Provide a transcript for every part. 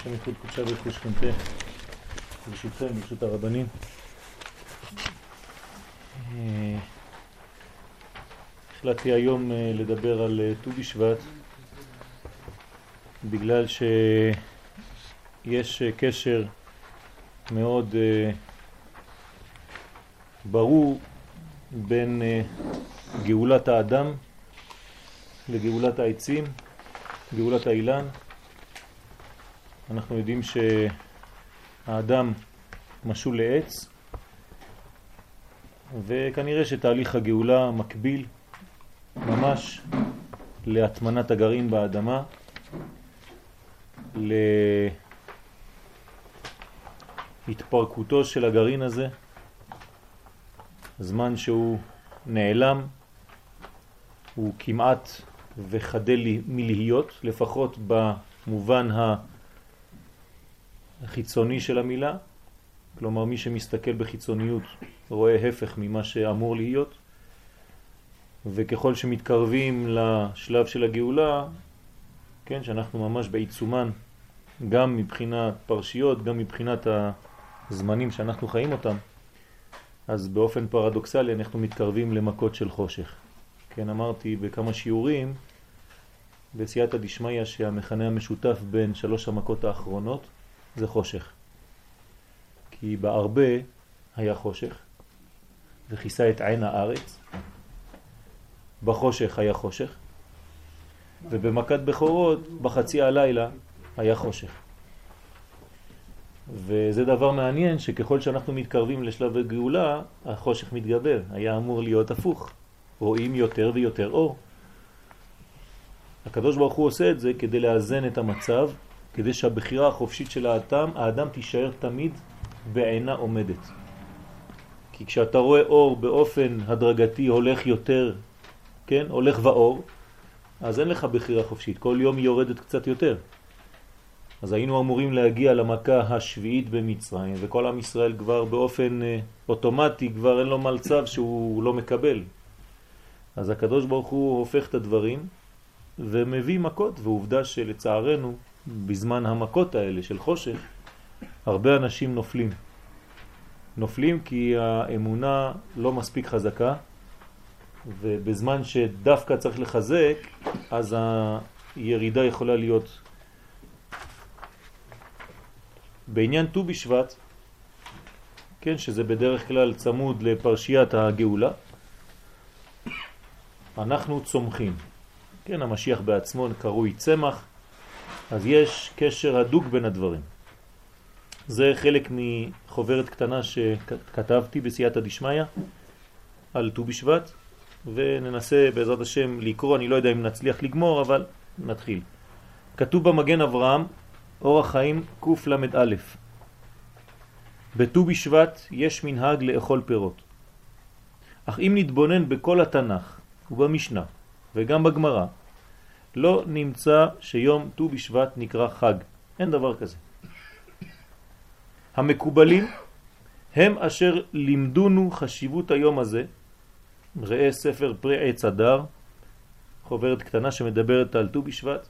השם ייחוד קודשה ורכוש חנתה, ברשותכם, ברשות הרבנים. אה, החלטתי היום אה, לדבר על אה, ט"ו בשבט בגלל שיש קשר מאוד ברור בין גאולת האדם לגאולת העצים, גאולת האילן. אנחנו יודעים שהאדם משול לעץ, וכנראה שתהליך הגאולה מקביל ממש להטמנת הגרעין באדמה, להתפרקותו של הגרעין הזה, זמן שהוא נעלם, הוא כמעט וחדל מלהיות, לפחות במובן החיצוני של המילה, כלומר מי שמסתכל בחיצוניות רואה הפך ממה שאמור להיות, וככל שמתקרבים לשלב של הגאולה, כן, שאנחנו ממש בעיצומן, גם מבחינת פרשיות, גם מבחינת הזמנים שאנחנו חיים אותם, אז באופן פרדוקסלי אנחנו מתקרבים למכות של חושך. כן, אמרתי בכמה שיעורים בסייעתא דשמיא שהמכנה המשותף בין שלוש המכות האחרונות זה חושך. כי בהרבה היה חושך וכיסה את עין הארץ, בחושך היה חושך, ובמכת בכורות בחצי הלילה היה חושך. וזה דבר מעניין שככל שאנחנו מתקרבים לשלב הגאולה, החושך מתגבר. היה אמור להיות הפוך. רואים יותר ויותר אור. הקדוש ברוך הוא עושה את זה כדי לאזן את המצב, כדי שהבחירה החופשית של האדם, האדם תישאר תמיד בעינה עומדת. כי כשאתה רואה אור באופן הדרגתי הולך יותר, כן, הולך ואור, אז אין לך בחירה חופשית, כל יום היא יורדת קצת יותר. אז היינו אמורים להגיע למכה השביעית במצרים, וכל עם ישראל כבר באופן אה, אוטומטי, כבר אין לו מלצב שהוא לא מקבל. אז הקדוש ברוך הוא הופך את הדברים ומביא מכות, ועובדה שלצערנו בזמן המכות האלה של חושך הרבה אנשים נופלים. נופלים כי האמונה לא מספיק חזקה ובזמן שדווקא צריך לחזק אז הירידה יכולה להיות בעניין ט"ו בשבט, כן, שזה בדרך כלל צמוד לפרשיית הגאולה, אנחנו צומחים. כן, המשיח בעצמו קרוי צמח, אז יש קשר הדוק בין הדברים. זה חלק מחוברת קטנה שכתבתי בסייעתא דשמיא על ט"ו בשבט, וננסה בעזרת השם לקרוא, אני לא יודע אם לגמור, אבל נתחיל. כתוב במגן אברהם, אורח חיים קל"א בט"ו בשבט יש מנהג לאכול פירות. אך אם נתבונן בכל התנ"ך ובמשנה וגם בגמרא לא נמצא שיום ט"ו בשבט נקרא חג. אין דבר כזה. המקובלים הם אשר לימדונו חשיבות היום הזה, ראה ספר פרי עץ אדר, חוברת קטנה שמדברת על ט"ו בשבט.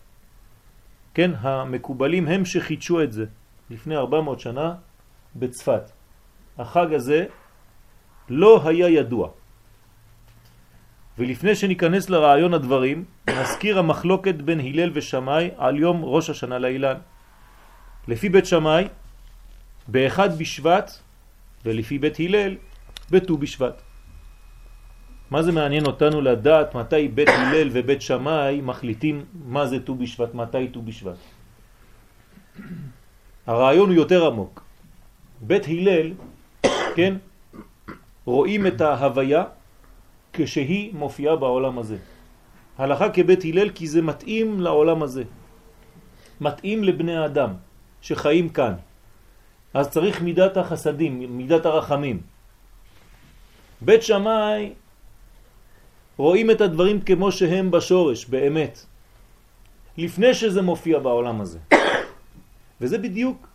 כן, המקובלים הם שחידשו את זה לפני 400 שנה בצפת. החג הזה לא היה ידוע. ולפני שניכנס לרעיון הדברים, נזכיר המחלוקת בין הלל ושמי על יום ראש השנה לאילן. לפי בית שמי, באחד בשבט, ולפי בית הלל, בט"ו בשבט. מה זה מעניין אותנו לדעת מתי בית הלל ובית שמי מחליטים מה זה ט"ו בשבט, מתי ט"ו בשבט? הרעיון הוא יותר עמוק. בית הלל, כן, רואים את ההוויה כשהיא מופיעה בעולם הזה. הלכה כבית הלל כי זה מתאים לעולם הזה. מתאים לבני האדם שחיים כאן. אז צריך מידת החסדים, מידת הרחמים. בית שמאי רואים את הדברים כמו שהם בשורש, באמת. לפני שזה מופיע בעולם הזה. וזה בדיוק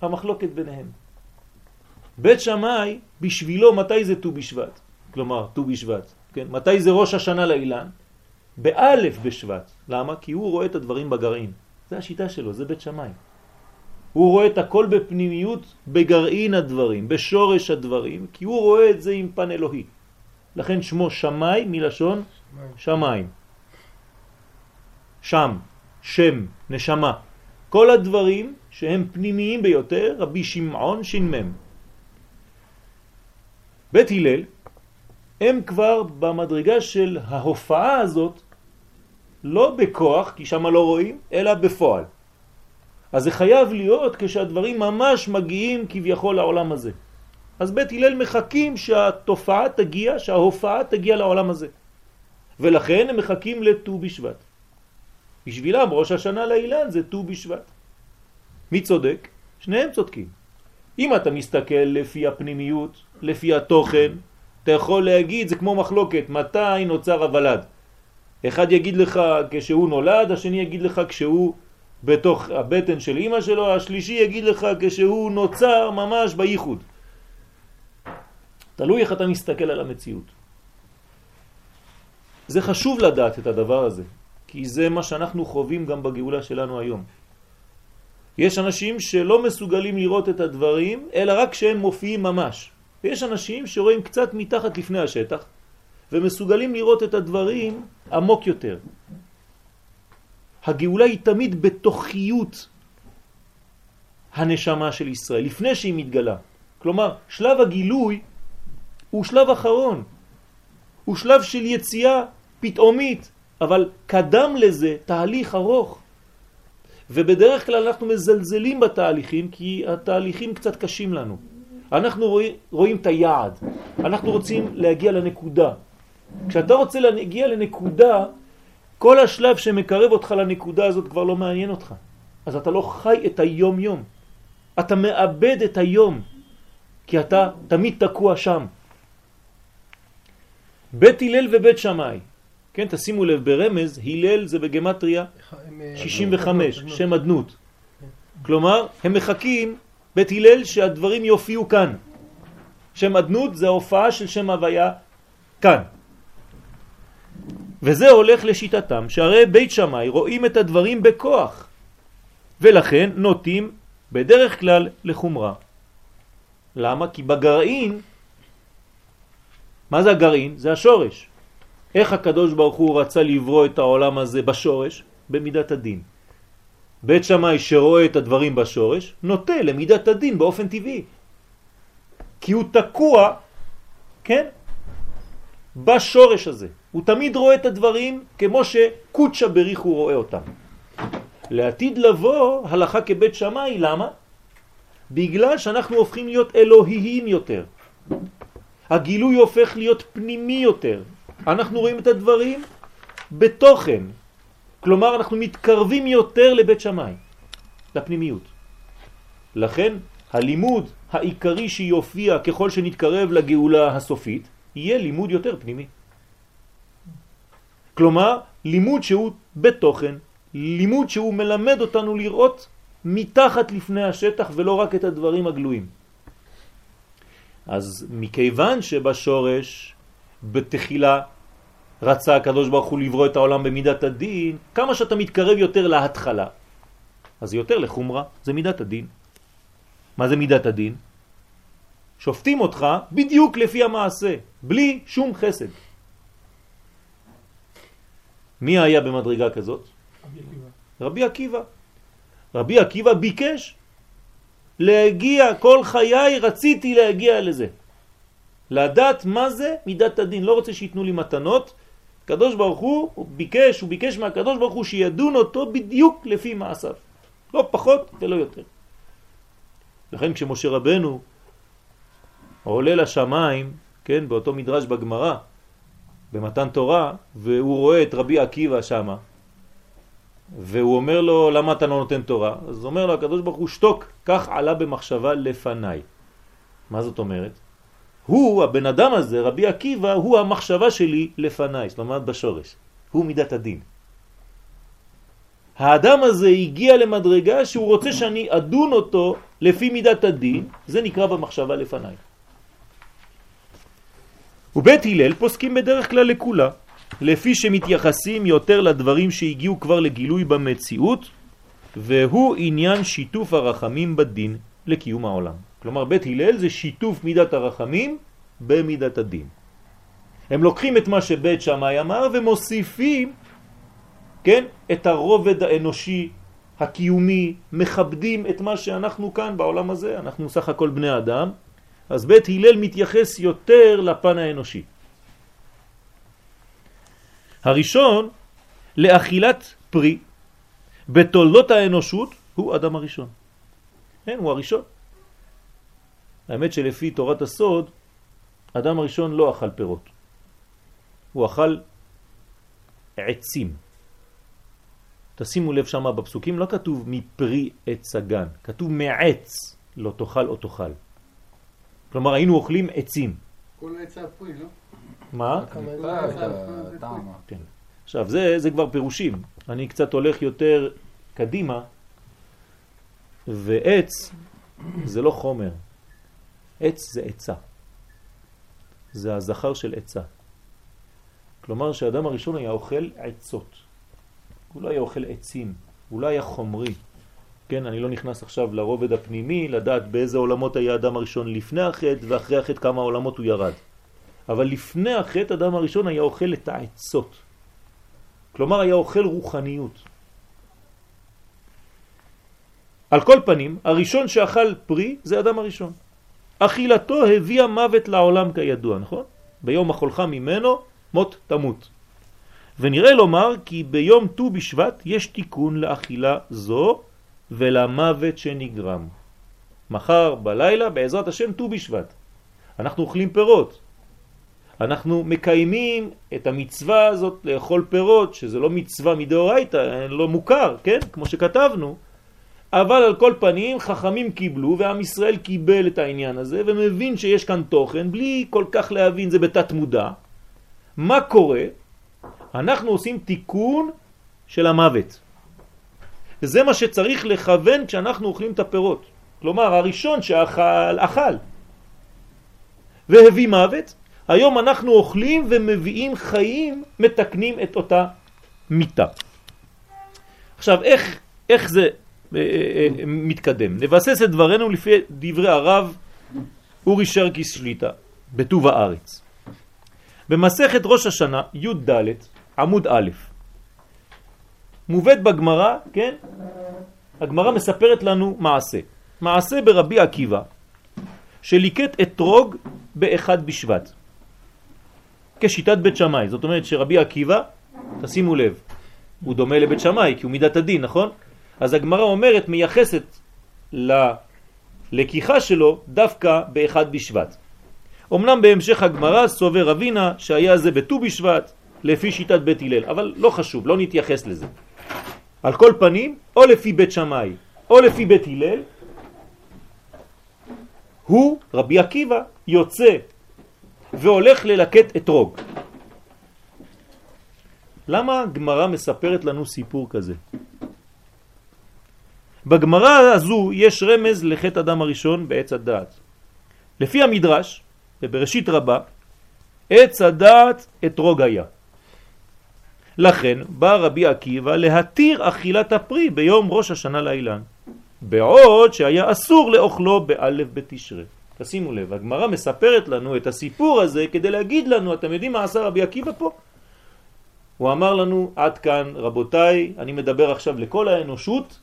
המחלוקת ביניהם. בית שמאי, בשבילו מתי זה ט"ו בשבט? כלומר ט"ו בשבט, כן? מתי זה ראש השנה לאילן? באלף בשבט. למה? כי הוא רואה את הדברים בגרעין. זה השיטה שלו, זה בית שמאי. הוא רואה את הכל בפנימיות, בגרעין הדברים, בשורש הדברים, כי הוא רואה את זה עם פן אלוהי. לכן שמו שמי מלשון שמיים. שם, שם, נשמה. כל הדברים שהם פנימיים ביותר, רבי שמעון ש"מ. בית הלל הם כבר במדרגה של ההופעה הזאת, לא בכוח, כי שם לא רואים, אלא בפועל. אז זה חייב להיות כשהדברים ממש מגיעים כביכול לעולם הזה. אז בית הלל מחכים שהתופעה תגיע, שההופעה תגיע לעולם הזה. ולכן הם מחכים לט"ו בשבט. בשבילם ראש השנה לאילן זה ט"ו בשבט. מי צודק? שניהם צודקים. אם אתה מסתכל לפי הפנימיות, לפי התוכן, אתה יכול להגיד, זה כמו מחלוקת, מתי נוצר הוולד. אחד יגיד לך כשהוא נולד, השני יגיד לך כשהוא בתוך הבטן של אמא שלו, השלישי יגיד לך כשהוא נוצר ממש בייחוד. תלוי איך אתה מסתכל על המציאות. זה חשוב לדעת את הדבר הזה, כי זה מה שאנחנו חווים גם בגאולה שלנו היום. יש אנשים שלא מסוגלים לראות את הדברים, אלא רק כשהם מופיעים ממש. ויש אנשים שרואים קצת מתחת לפני השטח, ומסוגלים לראות את הדברים עמוק יותר. הגאולה היא תמיד בתוכיות הנשמה של ישראל, לפני שהיא מתגלה. כלומר, שלב הגילוי הוא שלב אחרון. הוא שלב של יציאה פתאומית, אבל קדם לזה תהליך ארוך. ובדרך כלל אנחנו מזלזלים בתהליכים כי התהליכים קצת קשים לנו. אנחנו רואים, רואים את היעד, אנחנו רוצים להגיע לנקודה. כשאתה רוצה להגיע לנקודה, כל השלב שמקרב אותך לנקודה הזאת כבר לא מעניין אותך. אז אתה לא חי את היום יום. אתה מאבד את היום, כי אתה תמיד תקוע שם. בית הלל ובית שמאי. כן, תשימו לב, ברמז, הלל זה בגמטריה 65, שם אדנות. כלומר, הם מחכים, בית הלל, שהדברים יופיעו כאן. שם אדנות זה ההופעה של שם הוויה כאן. וזה הולך לשיטתם, שהרי בית שמאי רואים את הדברים בכוח, ולכן נוטים בדרך כלל לחומרה. למה? כי בגרעין, מה זה הגרעין? זה השורש. איך הקדוש ברוך הוא רצה לברוא את העולם הזה בשורש? במידת הדין. בית שמאי שרואה את הדברים בשורש, נוטה למידת הדין באופן טבעי. כי הוא תקוע, כן? בשורש הזה. הוא תמיד רואה את הדברים כמו שקוצ'ה בריך הוא רואה אותם. לעתיד לבוא הלכה כבית שמאי, למה? בגלל שאנחנו הופכים להיות אלוהיים יותר. הגילוי הופך להיות פנימי יותר. אנחנו רואים את הדברים בתוכן. כלומר, אנחנו מתקרבים יותר לבית שמאי, לפנימיות. לכן, הלימוד העיקרי שיופיע ככל שנתקרב לגאולה הסופית, יהיה לימוד יותר פנימי. כלומר, לימוד שהוא בתוכן, לימוד שהוא מלמד אותנו לראות מתחת לפני השטח ולא רק את הדברים הגלויים. אז מכיוון שבשורש, בתחילה, רצה הקדוש ברוך הוא לברוא את העולם במידת הדין, כמה שאתה מתקרב יותר להתחלה, אז יותר לחומרה, זה מידת הדין. מה זה מידת הדין? שופטים אותך בדיוק לפי המעשה, בלי שום חסד. מי היה במדרגה כזאת? רבי עקיבא. רבי עקיבא. רבי עקיבא ביקש להגיע, כל חיי רציתי להגיע לזה. לדעת מה זה מידת הדין. לא רוצה שיתנו לי מתנות. קדוש ברוך הוא, הוא ביקש, הוא ביקש מהקדוש ברוך הוא שידון אותו בדיוק לפי מעשיו. לא פחות ולא יותר. לכן כשמשה רבנו עולה לשמיים, כן, באותו מדרש בגמרא, במתן תורה, והוא רואה את רבי עקיבא שמה, והוא אומר לו, למה אתה לא נותן תורה? אז אומר לו הקדוש ברוך הוא, שתוק, כך עלה במחשבה לפניי. מה זאת אומרת? הוא, הבן אדם הזה, רבי עקיבא, הוא המחשבה שלי לפניי, זאת אומרת בשורש. הוא מידת הדין. האדם הזה הגיע למדרגה שהוא רוצה שאני אדון אותו לפי מידת הדין, זה נקרא במחשבה לפניי. ובית הלל פוסקים בדרך כלל לכולה, לפי שמתייחסים יותר לדברים שהגיעו כבר לגילוי במציאות, והוא עניין שיתוף הרחמים בדין לקיום העולם. כלומר בית הלל זה שיתוף מידת הרחמים במידת הדין. הם לוקחים את מה שבית שמאי אמר ומוסיפים, כן, את הרובד האנושי הקיומי, מכבדים את מה שאנחנו כאן בעולם הזה, אנחנו סך הכל בני אדם, אז בית הלל מתייחס יותר לפן האנושי. הראשון, לאכילת פרי בתולדות האנושות, הוא אדם הראשון. כן, הוא הראשון. האמת שלפי תורת הסוד, אדם הראשון לא אכל פירות. הוא אכל עצים. תשימו לב שמה בפסוקים, לא כתוב מפרי עץ הגן, כתוב מעץ לא תאכל או תאכל. כלומר היינו אוכלים עצים. כל עץ הפרי, לא? מה? כן. עכשיו זה, זה כבר פירושים, אני קצת הולך יותר קדימה ועץ זה לא חומר, עץ זה עצה, זה הזכר של עצה. כלומר שהאדם הראשון היה אוכל עצות, הוא לא היה אוכל עצים, הוא לא היה חומרי. כן, אני לא נכנס עכשיו לרובד הפנימי, לדעת באיזה עולמות היה האדם הראשון לפני החטא ואחרי החטא כמה עולמות הוא ירד. אבל לפני החטא אדם הראשון היה אוכל את העצות. כלומר היה אוכל רוחניות. על כל פנים, הראשון שאכל פרי זה אדם הראשון. אכילתו הביאה מוות לעולם כידוע, נכון? ביום אכולך ממנו מות תמות. ונראה לומר כי ביום ט"ו בשבט יש תיקון לאכילה זו ולמוות שנגרם. מחר בלילה בעזרת השם ט"ו בשבט. אנחנו אוכלים פירות. אנחנו מקיימים את המצווה הזאת לאכול פירות, שזה לא מצווה מדאורייתא, לא מוכר, כן? כמו שכתבנו. אבל על כל פנים חכמים קיבלו ועם ישראל קיבל את העניין הזה ומבין שיש כאן תוכן בלי כל כך להבין, זה בתת מודע. מה קורה? אנחנו עושים תיקון של המוות. וזה מה שצריך לכוון כשאנחנו אוכלים את הפירות. כלומר, הראשון שאכל, אכל. והביא מוות, היום אנחנו אוכלים ומביאים חיים, מתקנים את אותה מיטה. עכשיו, איך, איך זה מתקדם? נבסס את דברנו לפי דברי הרב אורי שרקיס שליטה, בטוב הארץ. במסכת ראש השנה, י"ד, עמוד א', מובאת בגמרא, כן? הגמרא מספרת לנו מעשה. מעשה ברבי עקיבא, שליקט אתרוג באחד בשבט. כשיטת בית שמאי. זאת אומרת שרבי עקיבא, תשימו לב, הוא דומה לבית שמאי כי הוא מידת הדין, נכון? אז הגמרא אומרת, מייחסת ללקיחה שלו דווקא באחד בשבט. אמנם בהמשך הגמרא סובר רבינה שהיה זה בט"ו בשבט לפי שיטת בית הלל, אבל לא חשוב, לא נתייחס לזה. על כל פנים, או לפי בית שמאי או לפי בית הלל, הוא, רבי עקיבא, יוצא והולך ללקט אתרוג. למה הגמרא מספרת לנו סיפור כזה? בגמרא הזו יש רמז לחטא אדם הראשון בעץ הדעת. לפי המדרש, ובראשית רבה, עץ הדעת אתרוג היה. לכן בא רבי עקיבא להתיר אכילת הפרי ביום ראש השנה לאילן, בעוד שהיה אסור לאוכלו באלף בתשרה. תשימו לב, הגמרא מספרת לנו את הסיפור הזה כדי להגיד לנו, אתם יודעים מה עשה רבי עקיבא פה? הוא אמר לנו, עד כאן רבותיי, אני מדבר עכשיו לכל האנושות,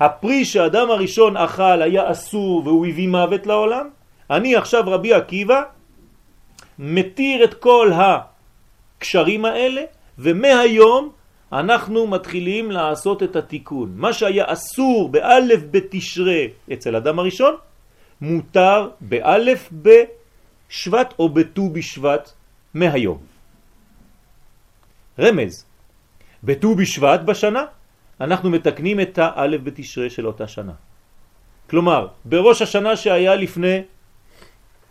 הפרי שאדם הראשון אכל היה אסור והוא הביא מוות לעולם, אני עכשיו רבי עקיבא מתיר את כל הקשרים האלה ומהיום אנחנו מתחילים לעשות את התיקון. מה שהיה אסור באלף בתשרה אצל אדם הראשון, מותר באלף בשבט או בט"ו בשבט מהיום. רמז, בט"ו בשבט בשנה אנחנו מתקנים את האלף בתשרה של אותה שנה. כלומר, בראש השנה שהיה לפני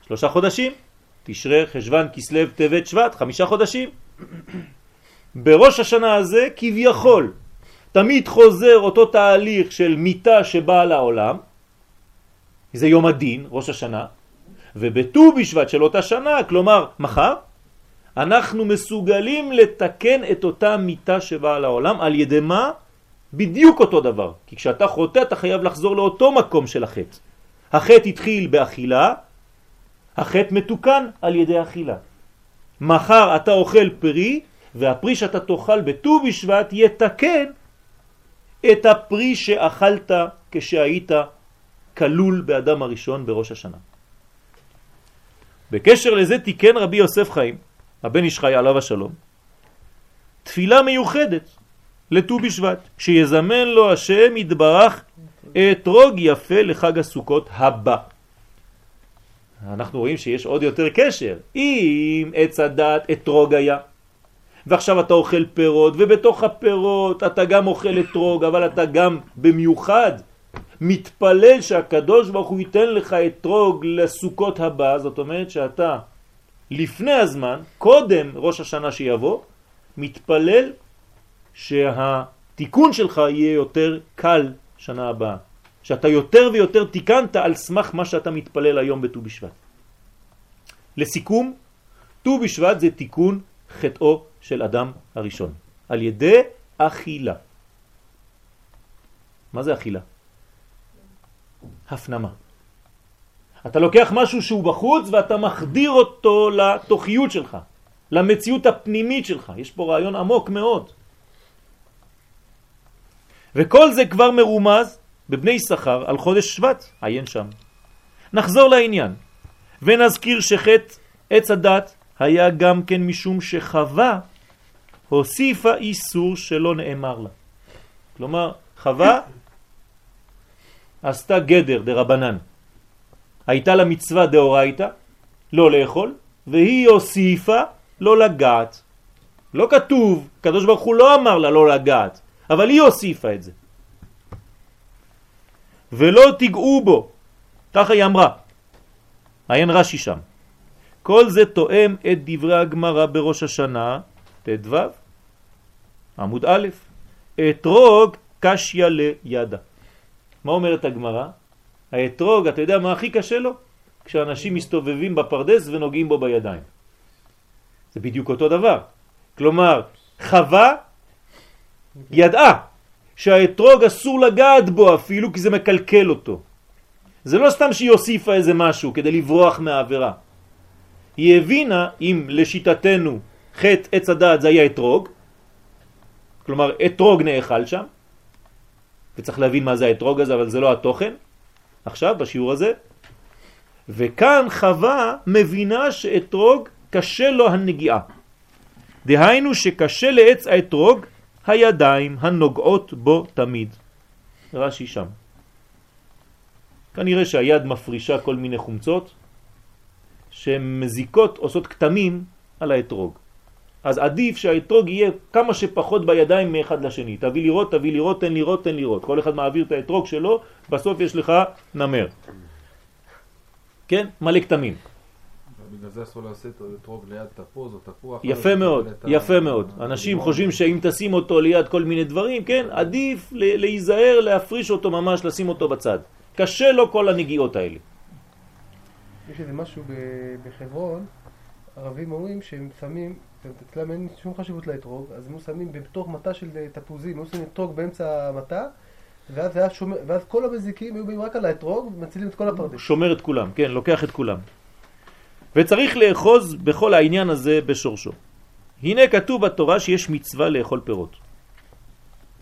שלושה חודשים, תשרה, חשבן, כסלב, טבת, שבט, חמישה חודשים. בראש השנה הזה כביכול תמיד חוזר אותו תהליך של מיטה שבאה לעולם, זה יום הדין, ראש השנה, ובט"ו בשבט של אותה שנה, כלומר מחר, אנחנו מסוגלים לתקן את אותה מיטה שבאה לעולם על ידי מה? בדיוק אותו דבר. כי כשאתה חוטא אתה חייב לחזור לאותו מקום של החטא. החטא התחיל באכילה, החטא מתוקן על ידי אכילה. מחר אתה אוכל פרי, והפרי שאתה תאכל בט"ו בשבט יתקן את הפרי שאכלת כשהיית כלול באדם הראשון בראש השנה. בקשר לזה תיקן רבי יוסף חיים, הבן איש חי עליו השלום, תפילה מיוחדת לט"ו בשבט, שיזמן לו השם יתברך אתרוג יפה לחג הסוכות הבא. אנחנו רואים שיש עוד יותר קשר. אם עץ הדת אתרוג היה, ועכשיו אתה אוכל פירות, ובתוך הפירות אתה גם אוכל אתרוג, אבל אתה גם במיוחד מתפלל שהקדוש ברוך הוא ייתן לך אתרוג לסוכות הבא, זאת אומרת שאתה לפני הזמן, קודם ראש השנה שיבוא, מתפלל שהתיקון שלך יהיה יותר קל שנה הבאה. שאתה יותר ויותר תיקנת על סמך מה שאתה מתפלל היום בט"ו בשבט. לסיכום, ט"ו בשבט זה תיקון חטאו של אדם הראשון, על ידי אכילה. מה זה אכילה? הפנמה. אתה לוקח משהו שהוא בחוץ ואתה מחדיר אותו לתוכיות שלך, למציאות הפנימית שלך. יש פה רעיון עמוק מאוד. וכל זה כבר מרומז בבני שכר על חודש שבט, עיין שם. נחזור לעניין, ונזכיר שחטא עץ הדת היה גם כן משום שחווה הוסיפה איסור שלא נאמר לה. כלומר, חווה עשתה גדר דרבנן. הייתה לה מצווה דאורייתא, לא לאכול, והיא הוסיפה לא לגעת. לא כתוב, קדוש ברוך הוא לא אמר לה לא לגעת, אבל היא הוסיפה את זה. ולא תיגעו בו, ככה היא אמרה. עיין רש"י שם. כל זה תואם את דברי הגמרא בראש השנה, ט"ו, עמוד א', אתרוג קשיה לידה. מה אומרת הגמרא? האתרוג, אתה יודע מה הכי קשה לו? כשאנשים מסתובבים בפרדס ונוגעים בו בידיים. זה בדיוק אותו דבר. כלומר, חווה ידעה שהאתרוג אסור לגעת בו אפילו כי זה מקלקל אותו. זה לא סתם שהיא הוסיפה איזה משהו כדי לברוח מהעבירה. היא הבינה אם לשיטתנו חטא עץ הדעת זה היה אתרוג, כלומר אתרוג נאכל שם, וצריך להבין מה זה האתרוג הזה, אבל זה לא התוכן, עכשיו בשיעור הזה, וכאן חווה מבינה שאתרוג קשה לו הנגיעה. דהיינו שקשה לעץ האתרוג הידיים הנוגעות בו תמיד. רש"י שם. כנראה שהיד מפרישה כל מיני חומצות שהן מזיקות, עושות כתמים על האתרוג. אז עדיף שהאתרוג יהיה כמה שפחות בידיים מאחד לשני. תביא לראות, תביא לראות, תן לראות, תן לראות. כל אחד מעביר את האתרוג שלו, בסוף יש לך נמר. כן? מלא כתמים. בגלל זה אסור לעשות אתרוג ליד תפוז או תפוח. יפה מאוד, יפה מאוד. אנשים חושבים שאם תשים אותו ליד כל מיני דברים, כן, עדיף להיזהר, להפריש אותו ממש, לשים אותו בצד. קשה לו כל הנגיעות האלה. יש איזה משהו בחברון, ערבים אומרים שהם שמים, אצלם אין שום חשיבות לאתרוג, אז הם שמים בתוך מטה של תפוזים, הם שמים אתרוג באמצע המטה, ואז, שומר, ואז כל המזיקים היו באים רק על האתרוג ומצילים את כל הפרדס. שומר את כולם, כן, לוקח את כולם. וצריך לאחוז בכל העניין הזה בשורשו. הנה כתוב בתורה שיש מצווה לאכול פירות.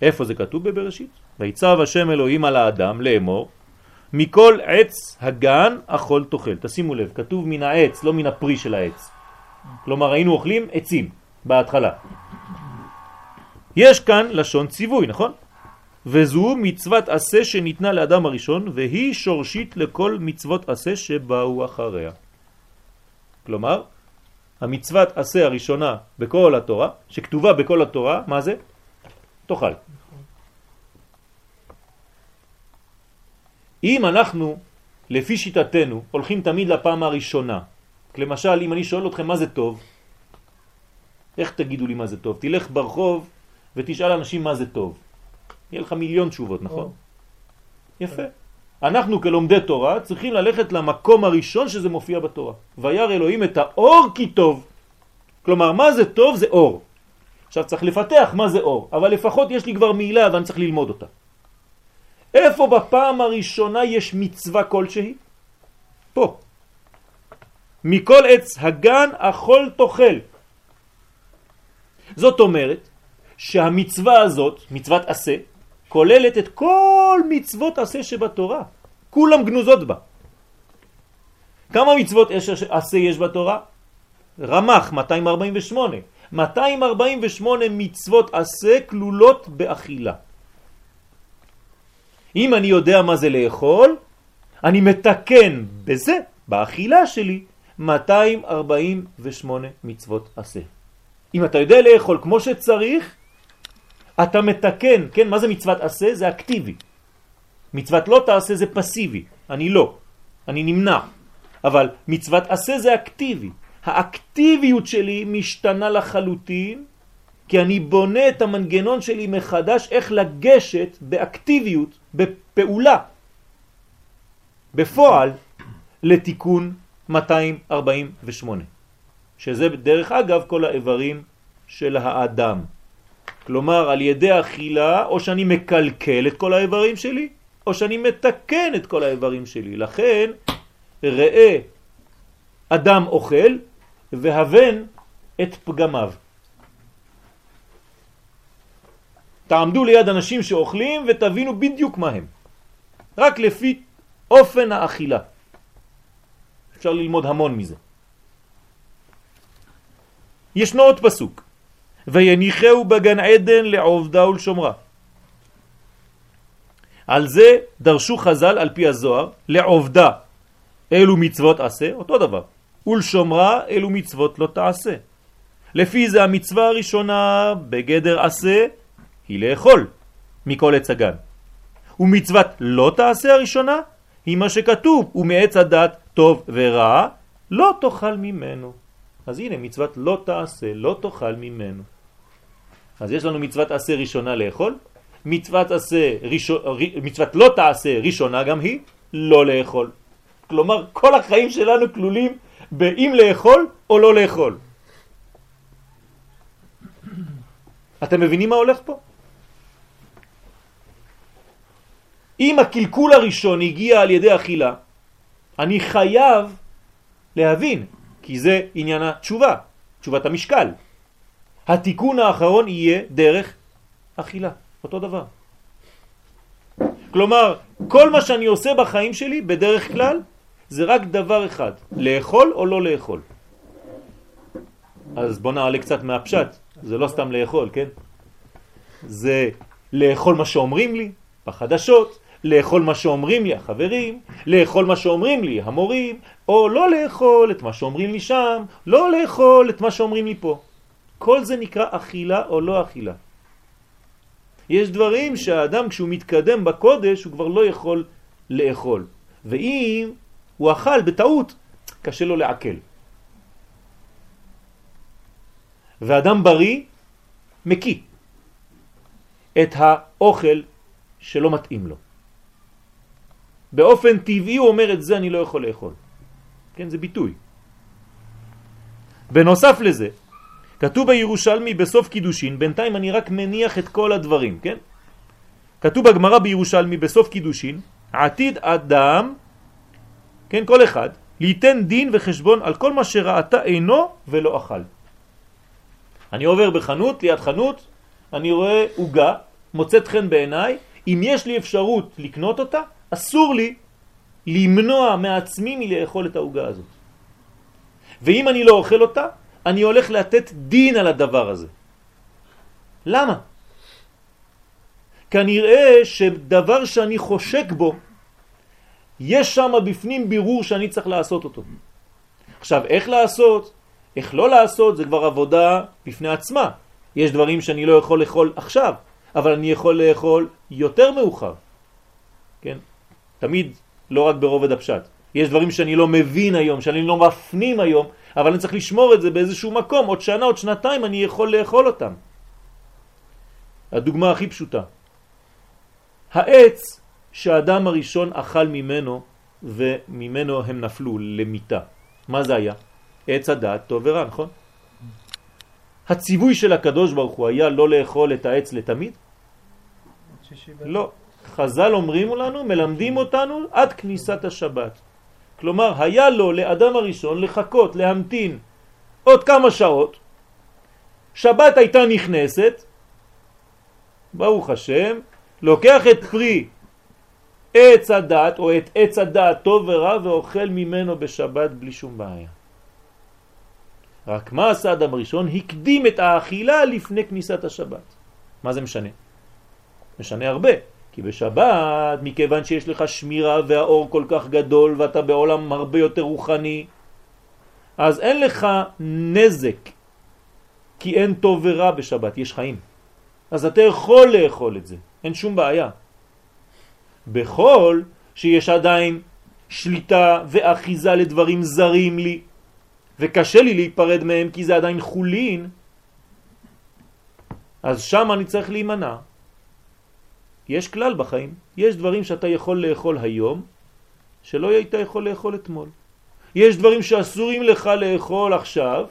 איפה זה כתוב בבראשית? ויצב השם אלוהים על האדם לאמור מכל עץ הגן אכול תאכל. תשימו לב, כתוב מן העץ, לא מן הפרי של העץ. כלומר היינו אוכלים עצים בהתחלה. יש כאן לשון ציווי, נכון? וזו מצוות עשה שניתנה לאדם הראשון והיא שורשית לכל מצוות עשה שבאו אחריה. כלומר, המצוות עשה הראשונה בכל התורה, שכתובה בכל התורה, מה זה? תאכל. אם אנחנו, לפי שיטתנו, הולכים תמיד לפעם הראשונה, למשל, אם אני שואל אתכם מה זה טוב, איך תגידו לי מה זה טוב? תלך ברחוב ותשאל אנשים מה זה טוב. יהיה לך מיליון תשובות, נכון? יפה. אנחנו כלומדי תורה צריכים ללכת למקום הראשון שזה מופיע בתורה. וירא אלוהים את האור כי טוב. כלומר, מה זה טוב? זה אור. עכשיו צריך לפתח מה זה אור, אבל לפחות יש לי כבר מילה ואני צריך ללמוד אותה. איפה בפעם הראשונה יש מצווה כלשהי? פה. מכל עץ הגן אכול תאכל. זאת אומרת שהמצווה הזאת, מצוות עשה, כוללת את כל מצוות עשה שבתורה. כולם גנוזות בה. כמה מצוות עשה יש בתורה? רמח 248. 248 מצוות עשה כלולות באכילה. אם אני יודע מה זה לאכול, אני מתקן בזה, באכילה שלי, 248 מצוות עשה. אם אתה יודע לאכול כמו שצריך, אתה מתקן, כן? מה זה מצוות עשה? זה אקטיבי. מצוות לא תעשה זה פסיבי, אני לא, אני נמנע. אבל מצוות עשה זה אקטיבי. האקטיביות שלי משתנה לחלוטין, כי אני בונה את המנגנון שלי מחדש איך לגשת באקטיביות, בפעולה, בפועל, לתיקון 248, שזה דרך אגב כל האיברים של האדם. כלומר, על ידי אכילה, או שאני מקלקל את כל האיברים שלי, או שאני מתקן את כל האיברים שלי. לכן, ראה אדם אוכל והבן את פגמיו. תעמדו ליד אנשים שאוכלים ותבינו בדיוק מה הם. רק לפי אופן האכילה. אפשר ללמוד המון מזה. ישנו עוד פסוק, ויניחהו בגן עדן לעובדה ולשומרה. על זה דרשו חז"ל על פי הזוהר, לעובדה אלו מצוות עשה, אותו דבר, ולשומרה אלו מצוות לא תעשה. לפי זה המצווה הראשונה בגדר עשה היא לאכול מכל עץ הגן. ומצוות לא תעשה הראשונה היא מה שכתוב, ומעץ הדת טוב ורע לא תאכל ממנו. אז הנה מצוות לא תעשה, לא תאכל ממנו. אז יש לנו מצוות עשה ראשונה לאכול, מצוות, עשה, ראשון, מצוות לא תעשה ראשונה גם היא לא לאכול. כלומר כל החיים שלנו כלולים באם לאכול או לא לאכול. אתם מבינים מה הולך פה? אם הקלקול הראשון הגיע על ידי אכילה, אני חייב להבין, כי זה עניין התשובה, תשובת המשקל. התיקון האחרון יהיה דרך אכילה, אותו דבר. כלומר, כל מה שאני עושה בחיים שלי, בדרך כלל, זה רק דבר אחד, לאכול או לא לאכול. אז בוא נעלה קצת מהפשט, זה לא סתם לאכול, כן? זה לאכול מה שאומרים לי בחדשות, לאכול מה שאומרים לי החברים, לאכול מה שאומרים לי המורים, או לא לאכול את מה שאומרים לי שם, לא לאכול את מה שאומרים לי פה. כל זה נקרא אכילה או לא אכילה. יש דברים שהאדם כשהוא מתקדם בקודש הוא כבר לא יכול לאכול. ואם הוא אכל בטעות, קשה לו לעכל. ואדם בריא מקיא את האוכל שלא מתאים לו. באופן טבעי הוא אומר את זה אני לא יכול לאכול. כן, זה ביטוי. בנוסף לזה, כתוב בירושלמי בסוף קידושין, בינתיים אני רק מניח את כל הדברים, כן? כתוב בגמרא בירושלמי בסוף קידושין, עתיד אדם, כן, כל אחד, ליתן דין וחשבון על כל מה שראתה אינו ולא אכל. אני עובר בחנות, ליד חנות, אני רואה עוגה, מוצאת חן בעיניי, אם יש לי אפשרות לקנות אותה, אסור לי למנוע מעצמי מלאכול את העוגה הזאת. ואם אני לא אוכל אותה, אני הולך לתת דין על הדבר הזה. למה? כנראה שדבר שאני חושק בו, יש שם בפנים בירור שאני צריך לעשות אותו. עכשיו, איך לעשות, איך לא לעשות, זה כבר עבודה בפני עצמה. יש דברים שאני לא יכול לאכול עכשיו, אבל אני יכול לאכול יותר מאוחר. כן? תמיד לא רק ברובד הפשט. יש דברים שאני לא מבין היום, שאני לא מפנים היום, אבל אני צריך לשמור את זה באיזשהו מקום, עוד שנה, עוד שנתיים אני יכול לאכול אותם. הדוגמה הכי פשוטה. העץ שהאדם הראשון אכל ממנו וממנו הם נפלו למיטה. מה זה היה? עץ הדעת טוב ורע, נכון? הציווי של הקדוש ברוך הוא היה לא לאכול את העץ לתמיד? לא. חז"ל אומרים לנו, מלמדים אותנו עד כניסת השבת. כלומר, היה לו לאדם הראשון לחכות, להמתין עוד כמה שעות. שבת הייתה נכנסת, ברוך השם, לוקח את פרי עץ הדת או את עץ הדעת טוב ורע ואוכל ממנו בשבת בלי שום בעיה. רק מה עשה אדם הראשון? הקדים את האכילה לפני כניסת השבת. מה זה משנה? משנה הרבה, כי בשבת, מכיוון שיש לך שמירה והאור כל כך גדול ואתה בעולם הרבה יותר רוחני, אז אין לך נזק, כי אין טוב ורע בשבת, יש חיים. אז אתה יכול לאכול את זה, אין שום בעיה. בכל שיש עדיין שליטה ואחיזה לדברים זרים לי, וקשה לי להיפרד מהם כי זה עדיין חולין, אז שם אני צריך להימנע. יש כלל בחיים, יש דברים שאתה יכול לאכול היום, שלא היית יכול לאכול אתמול. יש דברים שאסורים לך לאכול עכשיו,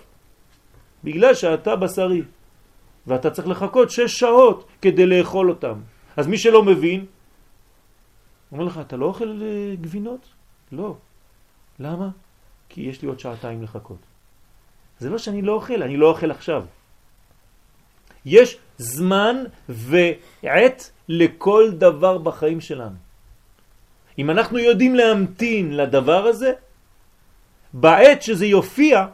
בגלל שאתה בשרי, ואתה צריך לחכות שש שעות כדי לאכול אותם. אז מי שלא מבין, אומר לך, אתה לא אוכל אה, גבינות? לא. למה? כי יש לי עוד שעתיים לחכות. זה לא שאני לא אוכל, אני לא אוכל עכשיו. יש זמן ועת לכל דבר בחיים שלנו. אם אנחנו יודעים להמתין לדבר הזה, בעת שזה יופיע,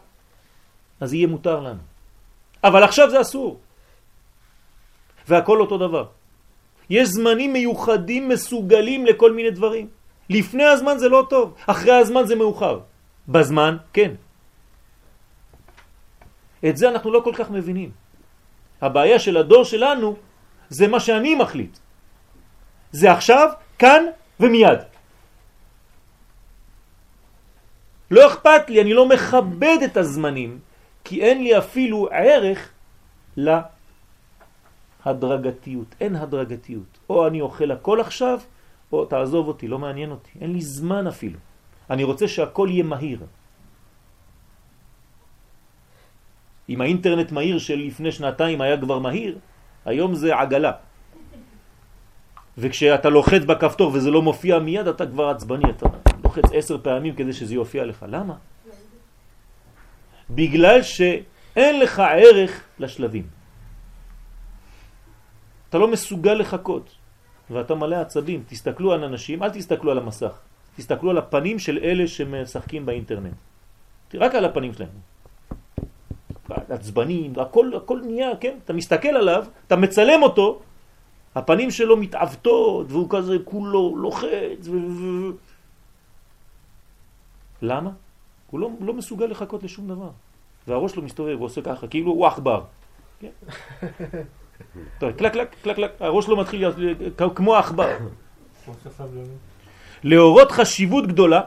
אז יהיה מותר לנו. אבל עכשיו זה אסור. והכל אותו דבר. יש זמנים מיוחדים מסוגלים לכל מיני דברים. לפני הזמן זה לא טוב, אחרי הזמן זה מאוחר. בזמן, כן. את זה אנחנו לא כל כך מבינים. הבעיה של הדור שלנו זה מה שאני מחליט. זה עכשיו, כאן ומיד. לא אכפת לי, אני לא מכבד את הזמנים, כי אין לי אפילו ערך להדרגתיות. אין הדרגתיות. או אני אוכל הכל עכשיו, או תעזוב אותי, לא מעניין אותי. אין לי זמן אפילו. אני רוצה שהכל יהיה מהיר. אם האינטרנט מהיר של לפני שנתיים היה כבר מהיר, היום זה עגלה. וכשאתה לוחץ בכפתור וזה לא מופיע מיד, אתה כבר עצבני, אתה לוחץ עשר פעמים כדי שזה יופיע לך. למה? בגלל שאין לך ערך לשלבים. אתה לא מסוגל לחכות, ואתה מלא עצבים. תסתכלו על אנשים, אל תסתכלו על המסך. תסתכלו על הפנים של אלה שמשחקים באינטרנט. רק על הפנים שלהם. עצבנים, הכל, הכל נהיה, כן? אתה מסתכל עליו, אתה מצלם אותו, הפנים שלו מתעוותות, והוא כזה כולו לוחץ. ו... למה? הוא לא, לא מסוגל לחכות לשום דבר. והראש שלו מסתובב, הוא עושה ככה, כאילו הוא עכבר. כן? קלק, קלק, קלק, קלק, הראש שלו מתחיל להיות כמו עכבר. להורות חשיבות גדולה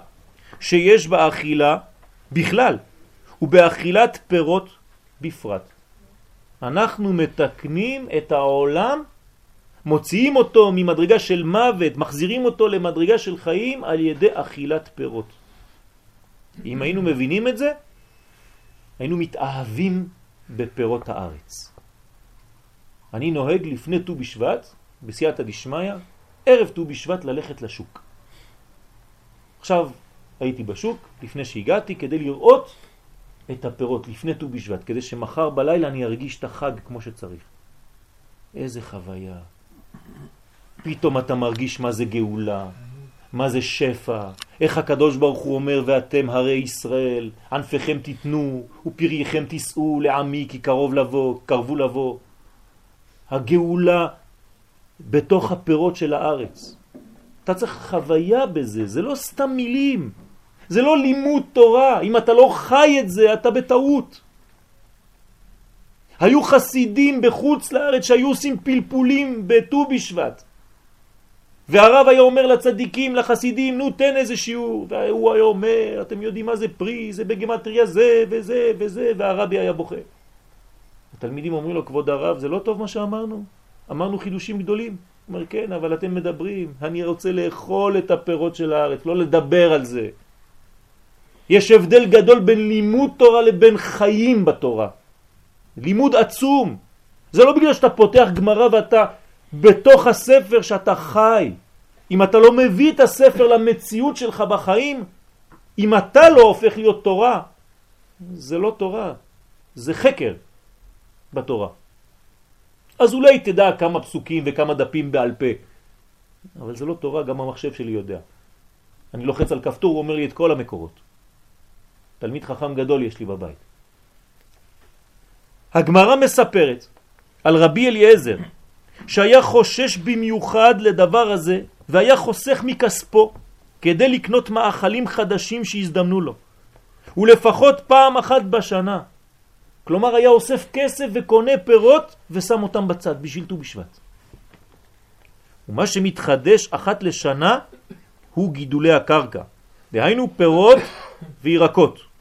שיש באכילה בכלל ובאכילת פירות בפרט. אנחנו מתקנים את העולם, מוציאים אותו ממדרגה של מוות, מחזירים אותו למדרגה של חיים על ידי אכילת פירות. אם היינו מבינים את זה, היינו מתאהבים בפירות הארץ. אני נוהג לפני ט"ו בשבט, בסייעתא דשמיא, ערב ט"ו בשבט ללכת לשוק. עכשיו הייתי בשוק, לפני שהגעתי, כדי לראות את הפירות לפני ט"ו בשבט, כדי שמחר בלילה אני ארגיש את החג כמו שצריך. איזה חוויה. פתאום אתה מרגיש מה זה גאולה, מה זה שפע, איך הקדוש ברוך הוא אומר ואתם הרי ישראל, ענפיכם תיתנו ופרייכם תישאו לעמי כי קרוב לבוא, קרבו לבוא. הגאולה בתוך הפירות של הארץ. אתה צריך חוויה בזה, זה לא סתם מילים. זה לא לימוד תורה, אם אתה לא חי את זה, אתה בטעות. היו חסידים בחוץ לארץ שהיו עושים פלפולים בט"ו בשבט. והרב היה אומר לצדיקים, לחסידים, נו תן איזה שיעור. והוא היה אומר, אתם יודעים מה זה פרי, זה בגמטריה זה וזה וזה, והרבי היה בוכה. התלמידים אומרים לו, כבוד הרב, זה לא טוב מה שאמרנו? אמרנו חידושים גדולים. הוא אומר, כן, אבל אתם מדברים, אני רוצה לאכול את הפירות של הארץ, לא לדבר על זה. יש הבדל גדול בין לימוד תורה לבין חיים בתורה. לימוד עצום. זה לא בגלל שאתה פותח גמרא ואתה בתוך הספר שאתה חי. אם אתה לא מביא את הספר למציאות שלך בחיים, אם אתה לא הופך להיות תורה, זה לא תורה, זה חקר בתורה. אז אולי תדע כמה פסוקים וכמה דפים בעל פה, אבל זה לא תורה, גם המחשב שלי יודע. אני לוחץ על כפתור, הוא אומר לי את כל המקורות. תלמיד חכם גדול יש לי בבית. הגמרא מספרת על רבי אליעזר, שהיה חושש במיוחד לדבר הזה, והיה חוסך מכספו כדי לקנות מאכלים חדשים שהזדמנו לו. ולפחות פעם אחת בשנה. כלומר היה אוסף כסף וקונה פירות ושם אותם בצד בשביל ט"ו בשבט. ומה שמתחדש אחת לשנה הוא גידולי הקרקע, דהיינו פירות וירקות.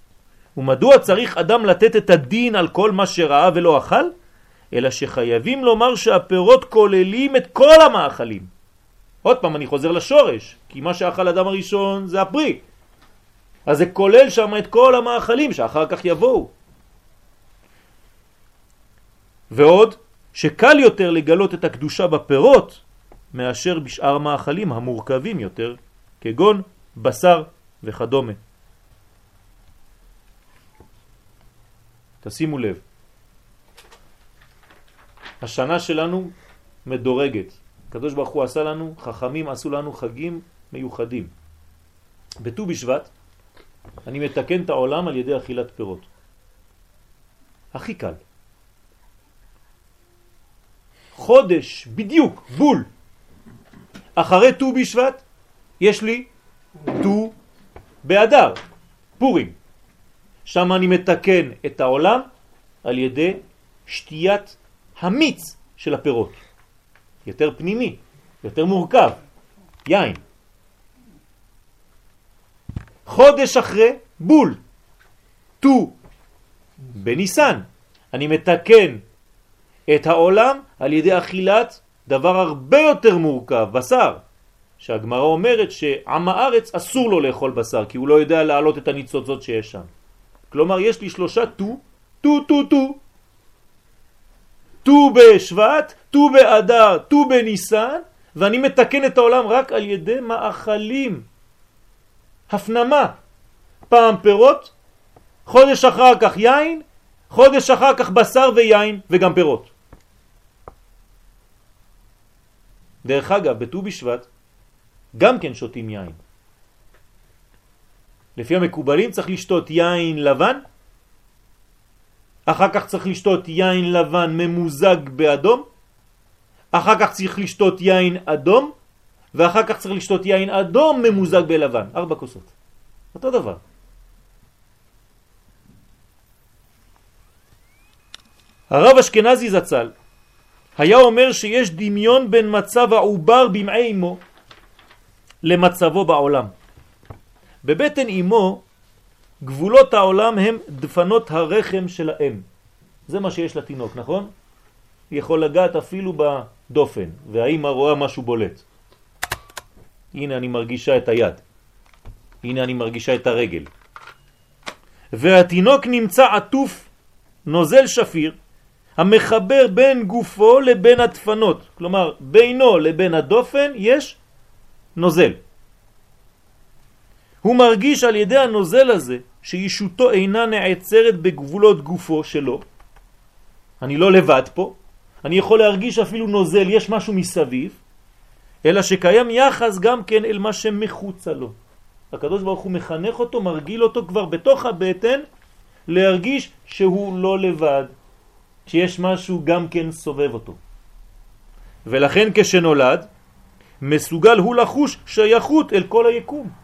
ומדוע צריך אדם לתת את הדין על כל מה שראה ולא אכל? אלא שחייבים לומר שהפירות כוללים את כל המאכלים. עוד פעם אני חוזר לשורש, כי מה שאכל אדם הראשון זה הפרי. אז זה כולל שם את כל המאכלים שאחר כך יבואו. ועוד, שקל יותר לגלות את הקדושה בפירות מאשר בשאר מאכלים המורכבים יותר, כגון בשר וכדומה. תשימו לב, השנה שלנו מדורגת. הקדוש ברוך הוא עשה לנו, חכמים עשו לנו חגים מיוחדים. בט"ו בשבט אני מתקן את העולם על ידי אכילת פירות. הכי קל. חודש, בדיוק, בול. אחרי ט"ו בשבט יש לי ט"ו באדר, פורים. שם אני מתקן את העולם על ידי שתיית המיץ של הפירות. יותר פנימי, יותר מורכב, יין. חודש אחרי, בול, ט"ו בניסן. אני מתקן את העולם על ידי אכילת דבר הרבה יותר מורכב, בשר. שהגמרא אומרת שעם הארץ אסור לו לאכול בשר, כי הוא לא יודע להעלות את הניצוצות שיש שם. כלומר, יש לי שלושה ט"ו, ט"ו, ט"ו, ט"ו. ט"ו בשבט, ט"ו באדר, ט"ו בניסן, ואני מתקן את העולם רק על ידי מאכלים. הפנמה. פעם פירות, חודש אחר כך יין, חודש אחר כך בשר ויין וגם פירות. דרך אגב, בט"ו בשבט גם כן שותים יין. לפי המקובלים צריך לשתות יין לבן, אחר כך צריך לשתות יין לבן ממוזג באדום, אחר כך צריך לשתות יין אדום, ואחר כך צריך לשתות יין אדום ממוזג בלבן. ארבע כוסות. אותו דבר. הרב אשכנזי זצ"ל היה אומר שיש דמיון בין מצב העובר במעי אמו למצבו בעולם. בבטן אמו גבולות העולם הם דפנות הרחם של האם. זה מה שיש לתינוק, נכון? יכול לגעת אפילו בדופן, והאימא רואה משהו בולט. הנה אני מרגישה את היד. הנה אני מרגישה את הרגל. והתינוק נמצא עטוף נוזל שפיר המחבר בין גופו לבין הדפנות. כלומר, בינו לבין הדופן יש נוזל. הוא מרגיש על ידי הנוזל הזה שישותו אינה נעצרת בגבולות גופו שלו. אני לא לבד פה, אני יכול להרגיש אפילו נוזל, יש משהו מסביב, אלא שקיים יחס גם כן אל מה שמחוצה לו. הקדוש ברוך הוא מחנך אותו, מרגיל אותו כבר בתוך הבטן, להרגיש שהוא לא לבד, שיש משהו גם כן סובב אותו. ולכן כשנולד, מסוגל הוא לחוש שייכות אל כל היקום.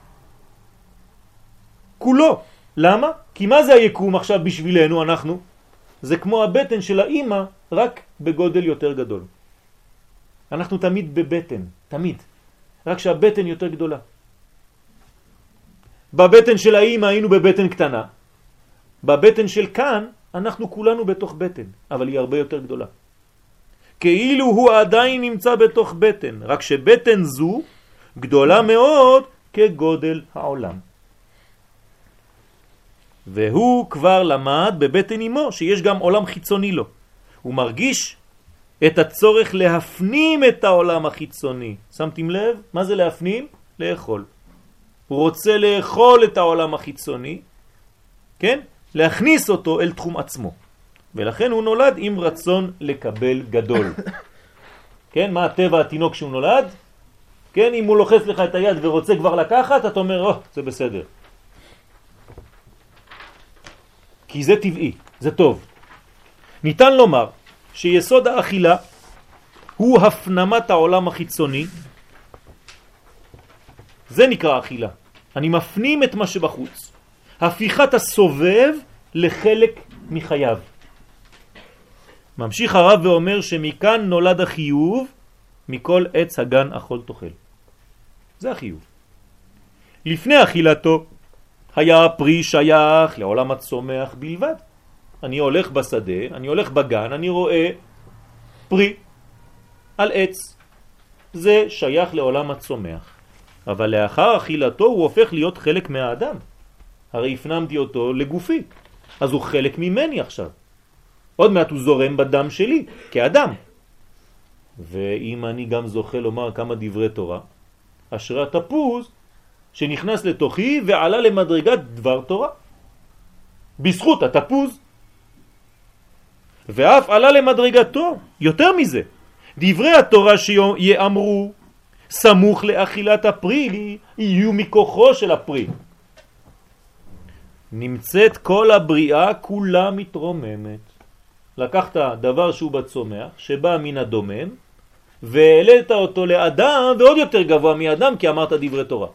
כולו. למה? כי מה זה היקום עכשיו בשבילנו, אנחנו? זה כמו הבטן של האימא, רק בגודל יותר גדול. אנחנו תמיד בבטן, תמיד. רק שהבטן יותר גדולה. בבטן של האימא היינו בבטן קטנה. בבטן של כאן אנחנו כולנו בתוך בטן, אבל היא הרבה יותר גדולה. כאילו הוא עדיין נמצא בתוך בטן, רק שבטן זו גדולה מאוד כגודל העולם. והוא כבר למד בבטן אמו שיש גם עולם חיצוני לו. הוא מרגיש את הצורך להפנים את העולם החיצוני. שמתם לב? מה זה להפנים? לאכול. הוא רוצה לאכול את העולם החיצוני, כן? להכניס אותו אל תחום עצמו. ולכן הוא נולד עם רצון לקבל גדול. כן? מה הטבע התינוק שהוא נולד? כן? אם הוא לוחץ לך את היד ורוצה כבר לקחת, אתה אומר, או, oh, זה בסדר. כי זה טבעי, זה טוב. ניתן לומר שיסוד האכילה הוא הפנמת העולם החיצוני. זה נקרא אכילה. אני מפנים את מה שבחוץ. הפיכת הסובב לחלק מחייו. ממשיך הרב ואומר שמכאן נולד החיוב מכל עץ הגן אכול תאכל. זה החיוב. לפני אכילתו היה הפרי שייך לעולם הצומח בלבד. אני הולך בשדה, אני הולך בגן, אני רואה פרי על עץ. זה שייך לעולם הצומח. אבל לאחר אכילתו הוא הופך להיות חלק מהאדם. הרי הפנמתי אותו לגופי, אז הוא חלק ממני עכשיו. עוד מעט הוא זורם בדם שלי, כאדם. ואם אני גם זוכה לומר כמה דברי תורה, אשרי התפוז שנכנס לתוכי ועלה למדרגת דבר תורה. בזכות התפוז. ואף עלה למדרגתו, יותר מזה. דברי התורה שיאמרו סמוך לאכילת הפרי יהיו מכוחו של הפרי. נמצאת כל הבריאה כולה מתרוממת. לקחת דבר שהוא בצומח, שבא מן הדומם, והעלית אותו לאדם ועוד יותר גבוה מאדם כי אמרת דברי תורה.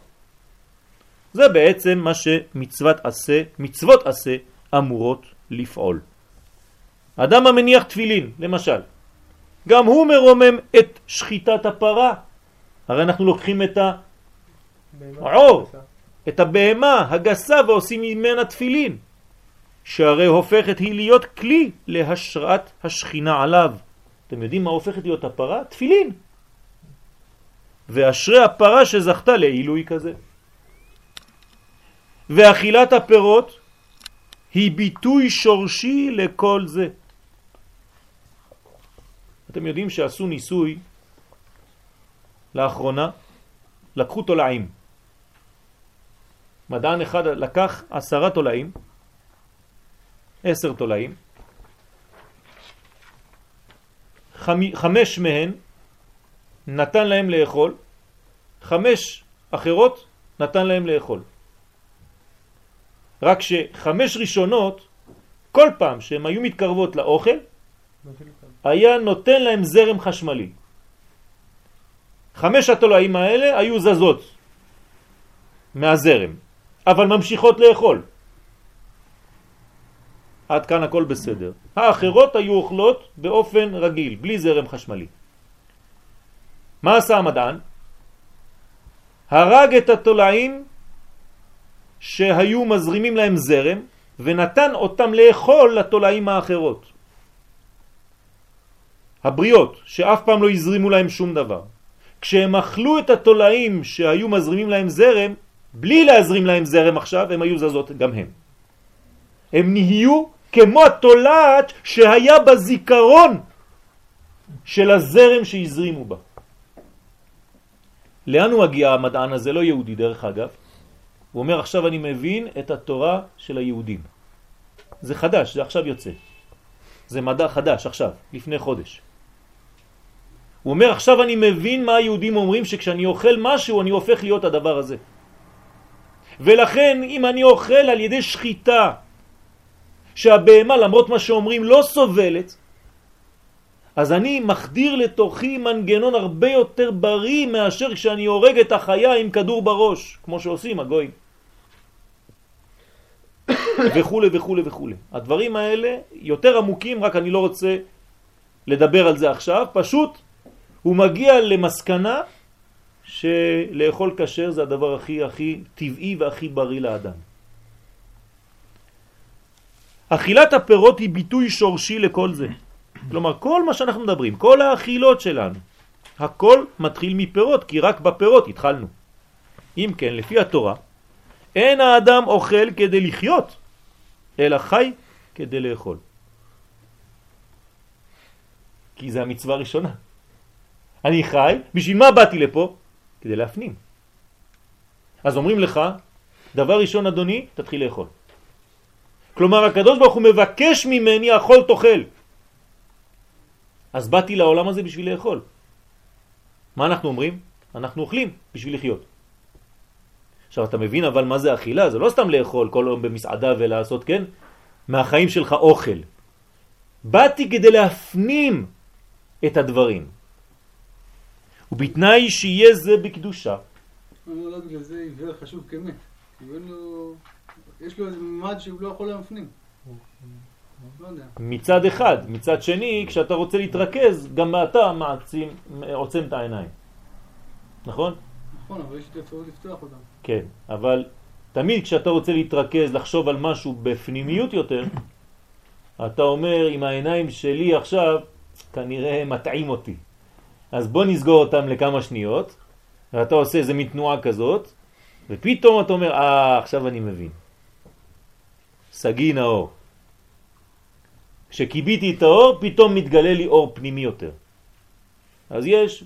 זה בעצם מה שמצוות עשה, מצוות עשה אמורות לפעול. אדם המניח תפילין, למשל, גם הוא מרומם את שחיטת הפרה. הרי אנחנו לוקחים את העור, את הבהמה הגסה ועושים ממנה תפילין, שהרי הופכת היא להיות כלי להשראת השכינה עליו. אתם יודעים מה הופכת להיות הפרה? תפילין. ואשרי הפרה שזכתה לעילוי כזה. ואכילת הפירות היא ביטוי שורשי לכל זה. אתם יודעים שעשו ניסוי לאחרונה, לקחו תולעים. מדען אחד לקח עשרה תולעים, עשר תולעים, חמש מהן נתן להם לאכול, חמש אחרות נתן להם לאכול. רק שחמש ראשונות, כל פעם שהן היו מתקרבות לאוכל, היה נותן להם זרם חשמלי. חמש התולעים האלה היו זזות מהזרם, אבל ממשיכות לאכול. עד כאן הכל בסדר. האחרות היו אוכלות באופן רגיל, בלי זרם חשמלי. מה עשה המדען? הרג את התולעים שהיו מזרימים להם זרם ונתן אותם לאכול לתולעים האחרות. הבריות, שאף פעם לא הזרימו להם שום דבר. כשהם אכלו את התולעים שהיו מזרימים להם זרם, בלי להזרים להם זרם עכשיו, הם היו זזות גם הם. הם נהיו כמו התולעת שהיה בזיכרון של הזרם שהזרימו בה. לאן הוא מגיע המדען הזה? לא יהודי דרך אגב. הוא אומר עכשיו אני מבין את התורה של היהודים. זה חדש, זה עכשיו יוצא. זה מדע חדש עכשיו, לפני חודש. הוא אומר עכשיו אני מבין מה היהודים אומרים שכשאני אוכל משהו אני הופך להיות הדבר הזה. ולכן אם אני אוכל על ידי שחיטה שהבהמה למרות מה שאומרים לא סובלת אז אני מחדיר לתוכי מנגנון הרבה יותר בריא מאשר כשאני הורג את החיה עם כדור בראש כמו שעושים הגויים וכו' וכו' וכו'. הדברים האלה יותר עמוקים, רק אני לא רוצה לדבר על זה עכשיו, פשוט הוא מגיע למסקנה שלאכול כשר זה הדבר הכי הכי טבעי והכי בריא לאדם. אכילת הפירות היא ביטוי שורשי לכל זה. כלומר, כל מה שאנחנו מדברים, כל האכילות שלנו, הכל מתחיל מפירות, כי רק בפירות התחלנו. אם כן, לפי התורה, אין האדם אוכל כדי לחיות, אלא חי כדי לאכול. כי זה המצווה הראשונה. אני חי, בשביל מה באתי לפה? כדי להפנים. אז אומרים לך, דבר ראשון אדוני, תתחיל לאכול. כלומר הקדוש ברוך הוא מבקש ממני אכול תאכל. אז באתי לעולם הזה בשביל לאכול. מה אנחנו אומרים? אנחנו אוכלים בשביל לחיות. עכשיו אתה מבין אבל מה זה אכילה? זה לא סתם לאכול כל יום במסעדה ולעשות, כן? מהחיים שלך אוכל. באתי כדי להפנים את הדברים. ובתנאי שיהיה זה בקדושה. לא, לא בגלל זה עיוור חשוב כמת. יש לו איזה ממד שהוא לא יכול להפנים. לא מצד אחד, מצד שני, כשאתה רוצה להתרכז, גם אתה מעצים, עוצם את העיניים. נכון? נכון, אבל יש את האפשרות לפתוח אותם. כן, אבל תמיד כשאתה רוצה להתרכז, לחשוב על משהו בפנימיות יותר, אתה אומר, עם העיניים שלי עכשיו, כנראה מטעים אותי. אז בוא נסגור אותם לכמה שניות, ואתה עושה איזה מתנועה כזאת, ופתאום אתה אומר, אה, עכשיו אני מבין. סגי נאור. כשקיביתי את האור, פתאום מתגלה לי אור פנימי יותר. אז יש,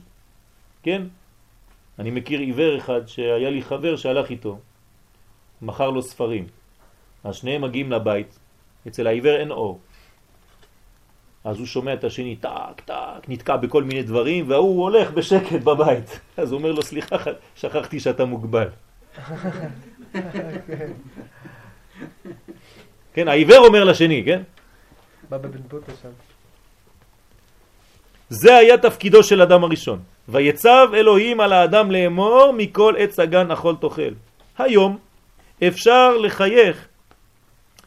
כן? אני מכיר עיוור אחד שהיה לי חבר שהלך איתו, מכר לו ספרים. אז שניהם מגיעים לבית, אצל העיוור אין אור. אז הוא שומע את השני, טק, טק, נתקע בכל מיני דברים, והוא הולך בשקט בבית. אז הוא אומר לו, סליחה, שכחתי שאתה מוגבל. כן, העיוור אומר לשני, כן? בבא בן בוטה שם. זה היה תפקידו של אדם הראשון. ויצב אלוהים על האדם לאמור מכל עץ הגן אכול תאכל. היום אפשר לחייך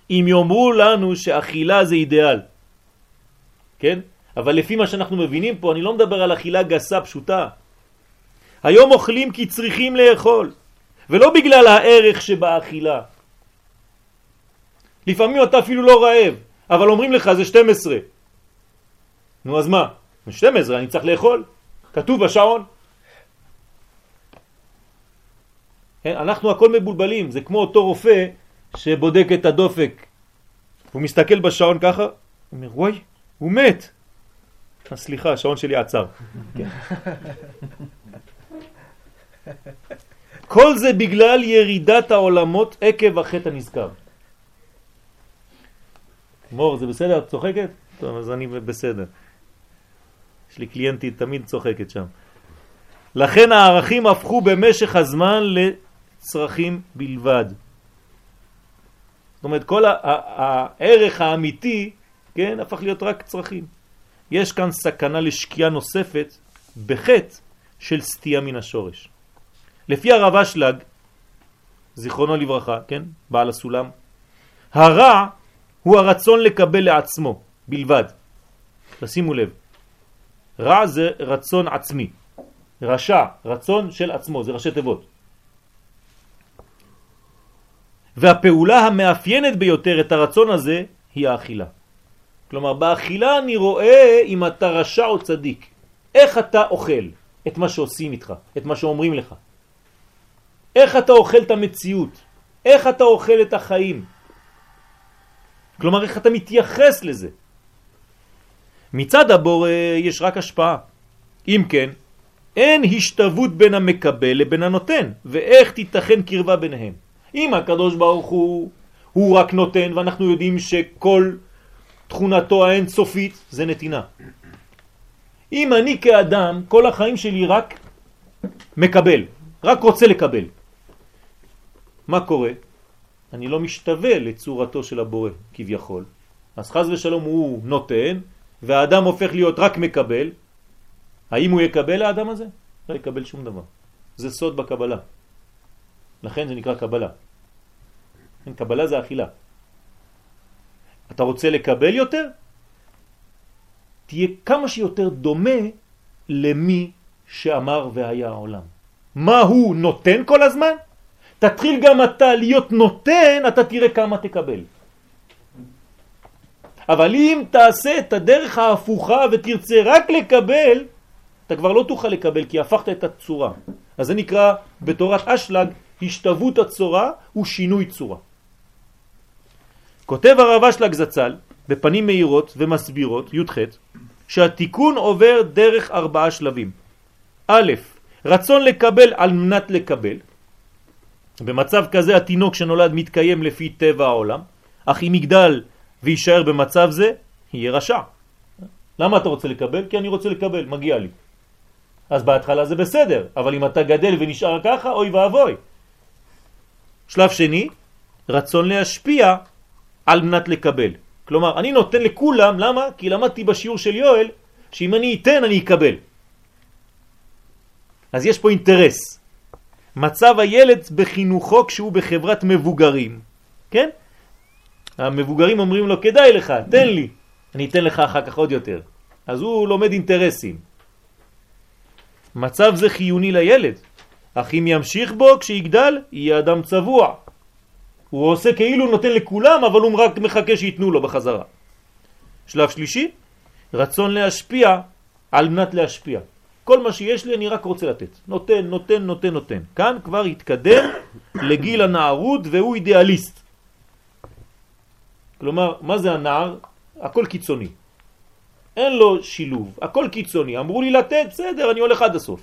אם יאמרו לנו שאכילה זה אידיאל. כן? אבל לפי מה שאנחנו מבינים פה, אני לא מדבר על אכילה גסה פשוטה. היום אוכלים כי צריכים לאכול, ולא בגלל הערך שבאכילה. לפעמים אתה אפילו לא רעב, אבל אומרים לך זה 12. נו אז מה? 12, אני צריך לאכול. כתוב בשעון. כן, אנחנו הכל מבולבלים, זה כמו אותו רופא שבודק את הדופק. הוא מסתכל בשעון ככה, הוא אומר, וואי, הוא מת. סליחה, השעון שלי עצר. כן. כל זה בגלל ירידת העולמות עקב החטא הנזכר. מור, זה בסדר? את צוחקת? טוב, אז אני בסדר. יש לי קליינטית תמיד צוחקת שם. לכן הערכים הפכו במשך הזמן לצרכים בלבד. זאת אומרת, כל הערך האמיתי, כן, הפך להיות רק צרכים. יש כאן סכנה לשקיעה נוספת בחטא של סטייה מן השורש. לפי הרב אשלג, זיכרונו לברכה, כן, בעל הסולם, הרע הוא הרצון לקבל לעצמו בלבד. תשימו לב, רע זה רצון עצמי, רשע, רצון של עצמו, זה ראשי תיבות. והפעולה המאפיינת ביותר את הרצון הזה היא האכילה. כלומר, באכילה אני רואה אם אתה רשע או צדיק. איך אתה אוכל את מה שעושים איתך, את מה שאומרים לך. איך אתה אוכל את המציאות, איך אתה אוכל את החיים. כלומר, איך אתה מתייחס לזה. מצד הבורא יש רק השפעה. אם כן, אין השתוות בין המקבל לבין הנותן, ואיך תיתכן קרבה ביניהם. אם הקדוש ברוך הוא, הוא רק נותן, ואנחנו יודעים שכל תכונתו האינסופית זה נתינה. אם אני כאדם, כל החיים שלי רק מקבל, רק רוצה לקבל. מה קורה? אני לא משתווה לצורתו של הבורא כביכול. אז חז ושלום הוא נותן, והאדם הופך להיות רק מקבל, האם הוא יקבל האדם הזה? לא יקבל שום דבר. זה סוד בקבלה. לכן זה נקרא קבלה. כן, קבלה זה אכילה. אתה רוצה לקבל יותר? תהיה כמה שיותר דומה למי שאמר והיה העולם. מה הוא נותן כל הזמן? תתחיל גם אתה להיות נותן, אתה תראה כמה תקבל. אבל אם תעשה את הדרך ההפוכה ותרצה רק לקבל, אתה כבר לא תוכל לקבל כי הפכת את הצורה. אז זה נקרא בתורת אשלג השתוות הצורה ושינוי צורה. כותב הרבה של הגזצ"ל בפנים מהירות ומסבירות, י"ח, שהתיקון עובר דרך ארבעה שלבים. א', רצון לקבל על מנת לקבל. במצב כזה התינוק שנולד מתקיים לפי טבע העולם, אך אם יגדל ויישאר במצב זה, יהיה רשע. למה אתה רוצה לקבל? כי אני רוצה לקבל, מגיע לי. אז בהתחלה זה בסדר, אבל אם אתה גדל ונשאר ככה, אוי ואבוי. שלב שני, רצון להשפיע על מנת לקבל. כלומר, אני נותן לכולם, למה? כי למדתי בשיעור של יואל, שאם אני אתן, אני אקבל. אז יש פה אינטרס. מצב הילד בחינוכו כשהוא בחברת מבוגרים, כן? המבוגרים אומרים לו, כדאי לך, תן לי, אני אתן לך אחר כך עוד יותר. אז הוא לומד אינטרסים. מצב זה חיוני לילד, אך אם ימשיך בו כשיגדל, יהיה אדם צבוע. הוא עושה כאילו נותן לכולם, אבל הוא רק מחכה שיתנו לו בחזרה. שלב שלישי, רצון להשפיע על מנת להשפיע. כל מה שיש לי אני רק רוצה לתת. נותן, נותן, נותן, נותן. כאן כבר התקדם לגיל הנערות והוא אידיאליסט. כלומר, מה זה הנער? הכל קיצוני. אין לו שילוב, הכל קיצוני. אמרו לי לתת, בסדר, אני הולך עד הסוף.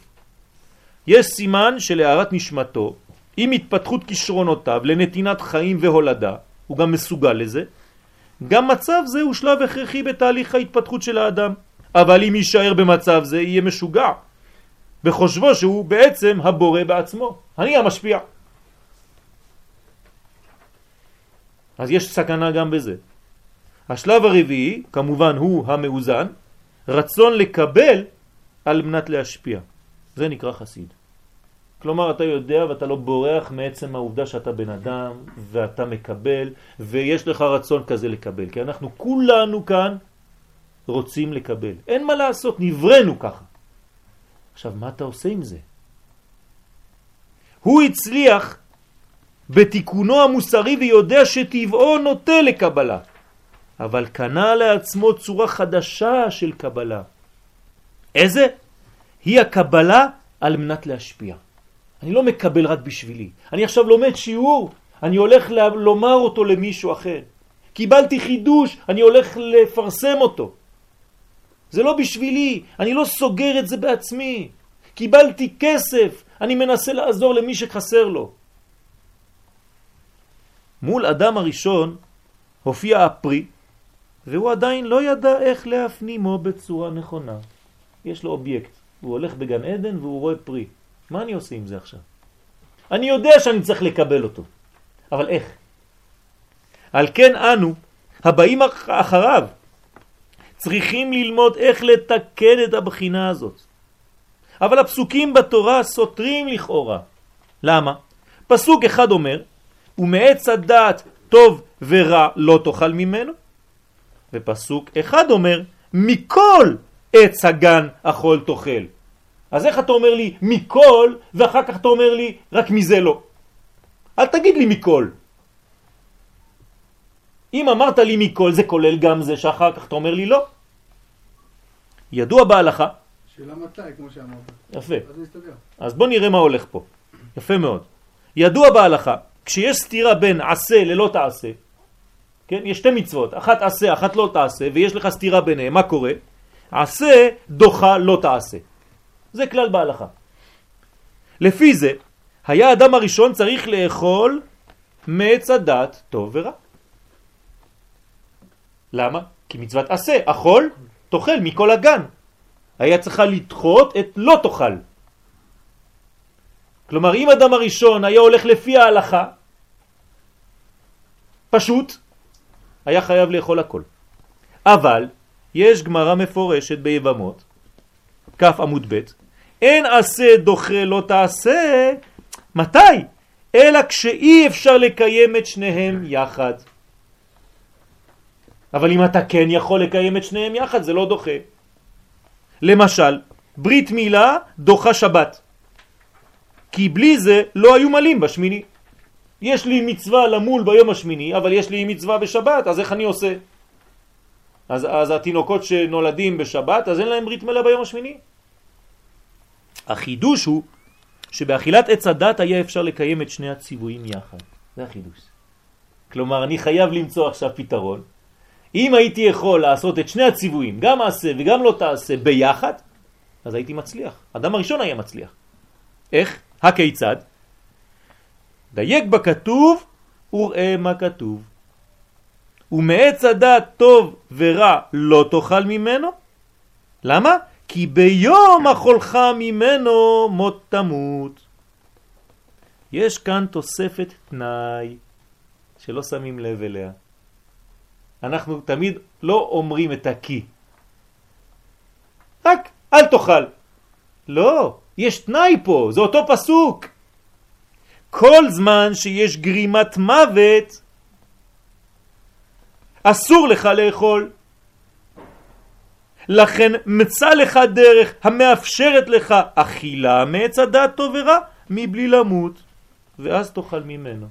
יש סימן של הערת נשמתו, עם התפתחות כישרונותיו לנתינת חיים והולדה, הוא גם מסוגל לזה, גם מצב זה הוא שלב הכרחי בתהליך ההתפתחות של האדם. אבל אם יישאר במצב זה יהיה משוגע, בחושבו שהוא בעצם הבורא בעצמו. אני המשפיע. אז יש סכנה גם בזה. השלב הרביעי, כמובן הוא המאוזן, רצון לקבל על מנת להשפיע. זה נקרא חסיד. כלומר, אתה יודע ואתה לא בורח מעצם העובדה שאתה בן אדם ואתה מקבל ויש לך רצון כזה לקבל. כי אנחנו כולנו כאן רוצים לקבל. אין מה לעשות, נברנו ככה. עכשיו, מה אתה עושה עם זה? הוא הצליח בתיקונו המוסרי ויודע שטבעו נוטה לקבלה, אבל קנה לעצמו צורה חדשה של קבלה. איזה? היא הקבלה על מנת להשפיע. אני לא מקבל רק בשבילי. אני עכשיו לומד שיעור, אני הולך לומר אותו למישהו אחר. קיבלתי חידוש, אני הולך לפרסם אותו. זה לא בשבילי, אני לא סוגר את זה בעצמי. קיבלתי כסף, אני מנסה לעזור למי שחסר לו. מול אדם הראשון הופיע הפרי, והוא עדיין לא ידע איך להפנימו בצורה נכונה. יש לו אובייקט, הוא הולך בגן עדן והוא רואה פרי. מה אני עושה עם זה עכשיו? אני יודע שאני צריך לקבל אותו, אבל איך? על כן אנו, הבאים אחריו, צריכים ללמוד איך לתקן את הבחינה הזאת. אבל הפסוקים בתורה סותרים לכאורה. למה? פסוק אחד אומר, ומעץ הדעת טוב ורע לא תאכל ממנו, ופסוק אחד אומר, מכל עץ הגן אכול תאכל. אז איך אתה אומר לי מכל, ואחר כך אתה אומר לי רק מזה לא? אל תגיד לי מכל. אם אמרת לי מכל, זה כולל גם זה שאחר כך אתה אומר לי לא. ידוע בהלכה. שאלה מתי, כמו שאמרת. יפה. אז. אז בוא נראה מה הולך פה. יפה מאוד. ידוע בהלכה, כשיש סתירה בין עשה ללא תעשה, כן? יש שתי מצוות, אחת עשה, אחת לא תעשה, ויש לך סתירה ביניהם, מה קורה? עשה דוחה לא תעשה. זה כלל בהלכה. לפי זה, היה אדם הראשון צריך לאכול מעץ הדת טוב ורע. למה? כי מצוות עשה, אכול, תאכל מכל הגן. היה צריכה לדחות את לא תאכל. כלומר, אם אדם הראשון היה הולך לפי ההלכה, פשוט, היה חייב לאכול הכל. אבל, יש גמרא מפורשת ביבמות, כף עמוד ב', אין עשה דוחה לא תעשה, מתי? אלא כשאי אפשר לקיים את שניהם יחד. אבל אם אתה כן יכול לקיים את שניהם יחד, זה לא דוחה. למשל, ברית מילה דוחה שבת. כי בלי זה לא היו מלים בשמיני. יש לי מצווה למול ביום השמיני, אבל יש לי מצווה בשבת, אז איך אני עושה? אז, אז התינוקות שנולדים בשבת, אז אין להם ברית מילה ביום השמיני. החידוש הוא שבאכילת עץ הדת היה אפשר לקיים את שני הציוויים יחד. זה החידוש. כלומר, אני חייב למצוא עכשיו פתרון. אם הייתי יכול לעשות את שני הציוויים, גם עשה וגם לא תעשה ביחד, אז הייתי מצליח. אדם הראשון היה מצליח. איך? הכיצד? דייק בכתוב וראה מה כתוב. ומעץ הדעת טוב ורע לא תאכל ממנו. למה? כי ביום אכולך ממנו מות תמות. יש כאן תוספת תנאי שלא שמים לב אליה. אנחנו תמיד לא אומרים את הכי. רק אל תאכל. לא, יש תנאי פה, זה אותו פסוק. כל זמן שיש גרימת מוות, אסור לך לאכול. לכן מצא לך דרך המאפשרת לך אכילה מעץ הדעת טוב ורע מבלי למות, ואז תאכל ממנו.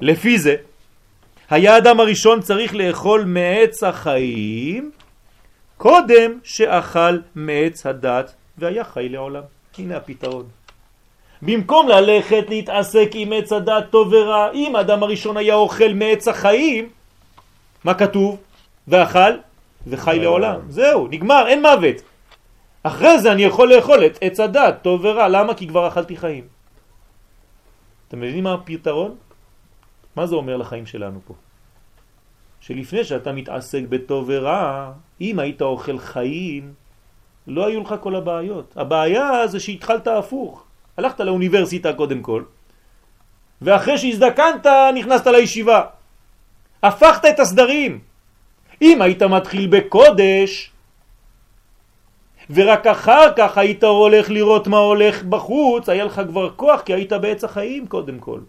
לפי זה, היה האדם הראשון צריך לאכול מעץ החיים קודם שאכל מעץ הדת והיה חי לעולם. הנה הפתרון. במקום ללכת להתעסק עם עץ הדת טוב ורע, אם האדם הראשון היה אוכל מעץ החיים, מה כתוב? ואכל וחי לעולם. זהו, נגמר, אין מוות. אחרי זה אני יכול לאכול את עץ הדת טוב ורע. למה? כי כבר אכלתי חיים. אתם מבינים מה הפתרון? מה זה אומר לחיים שלנו פה? שלפני שאתה מתעסק בטוב ורע, אם היית אוכל חיים, לא היו לך כל הבעיות. הבעיה זה שהתחלת הפוך. הלכת לאוניברסיטה קודם כל, ואחרי שהזדקנת נכנסת לישיבה. הפכת את הסדרים. אם היית מתחיל בקודש, ורק אחר כך היית הולך לראות מה הולך בחוץ, היה לך כבר כוח כי היית בעץ החיים קודם כל.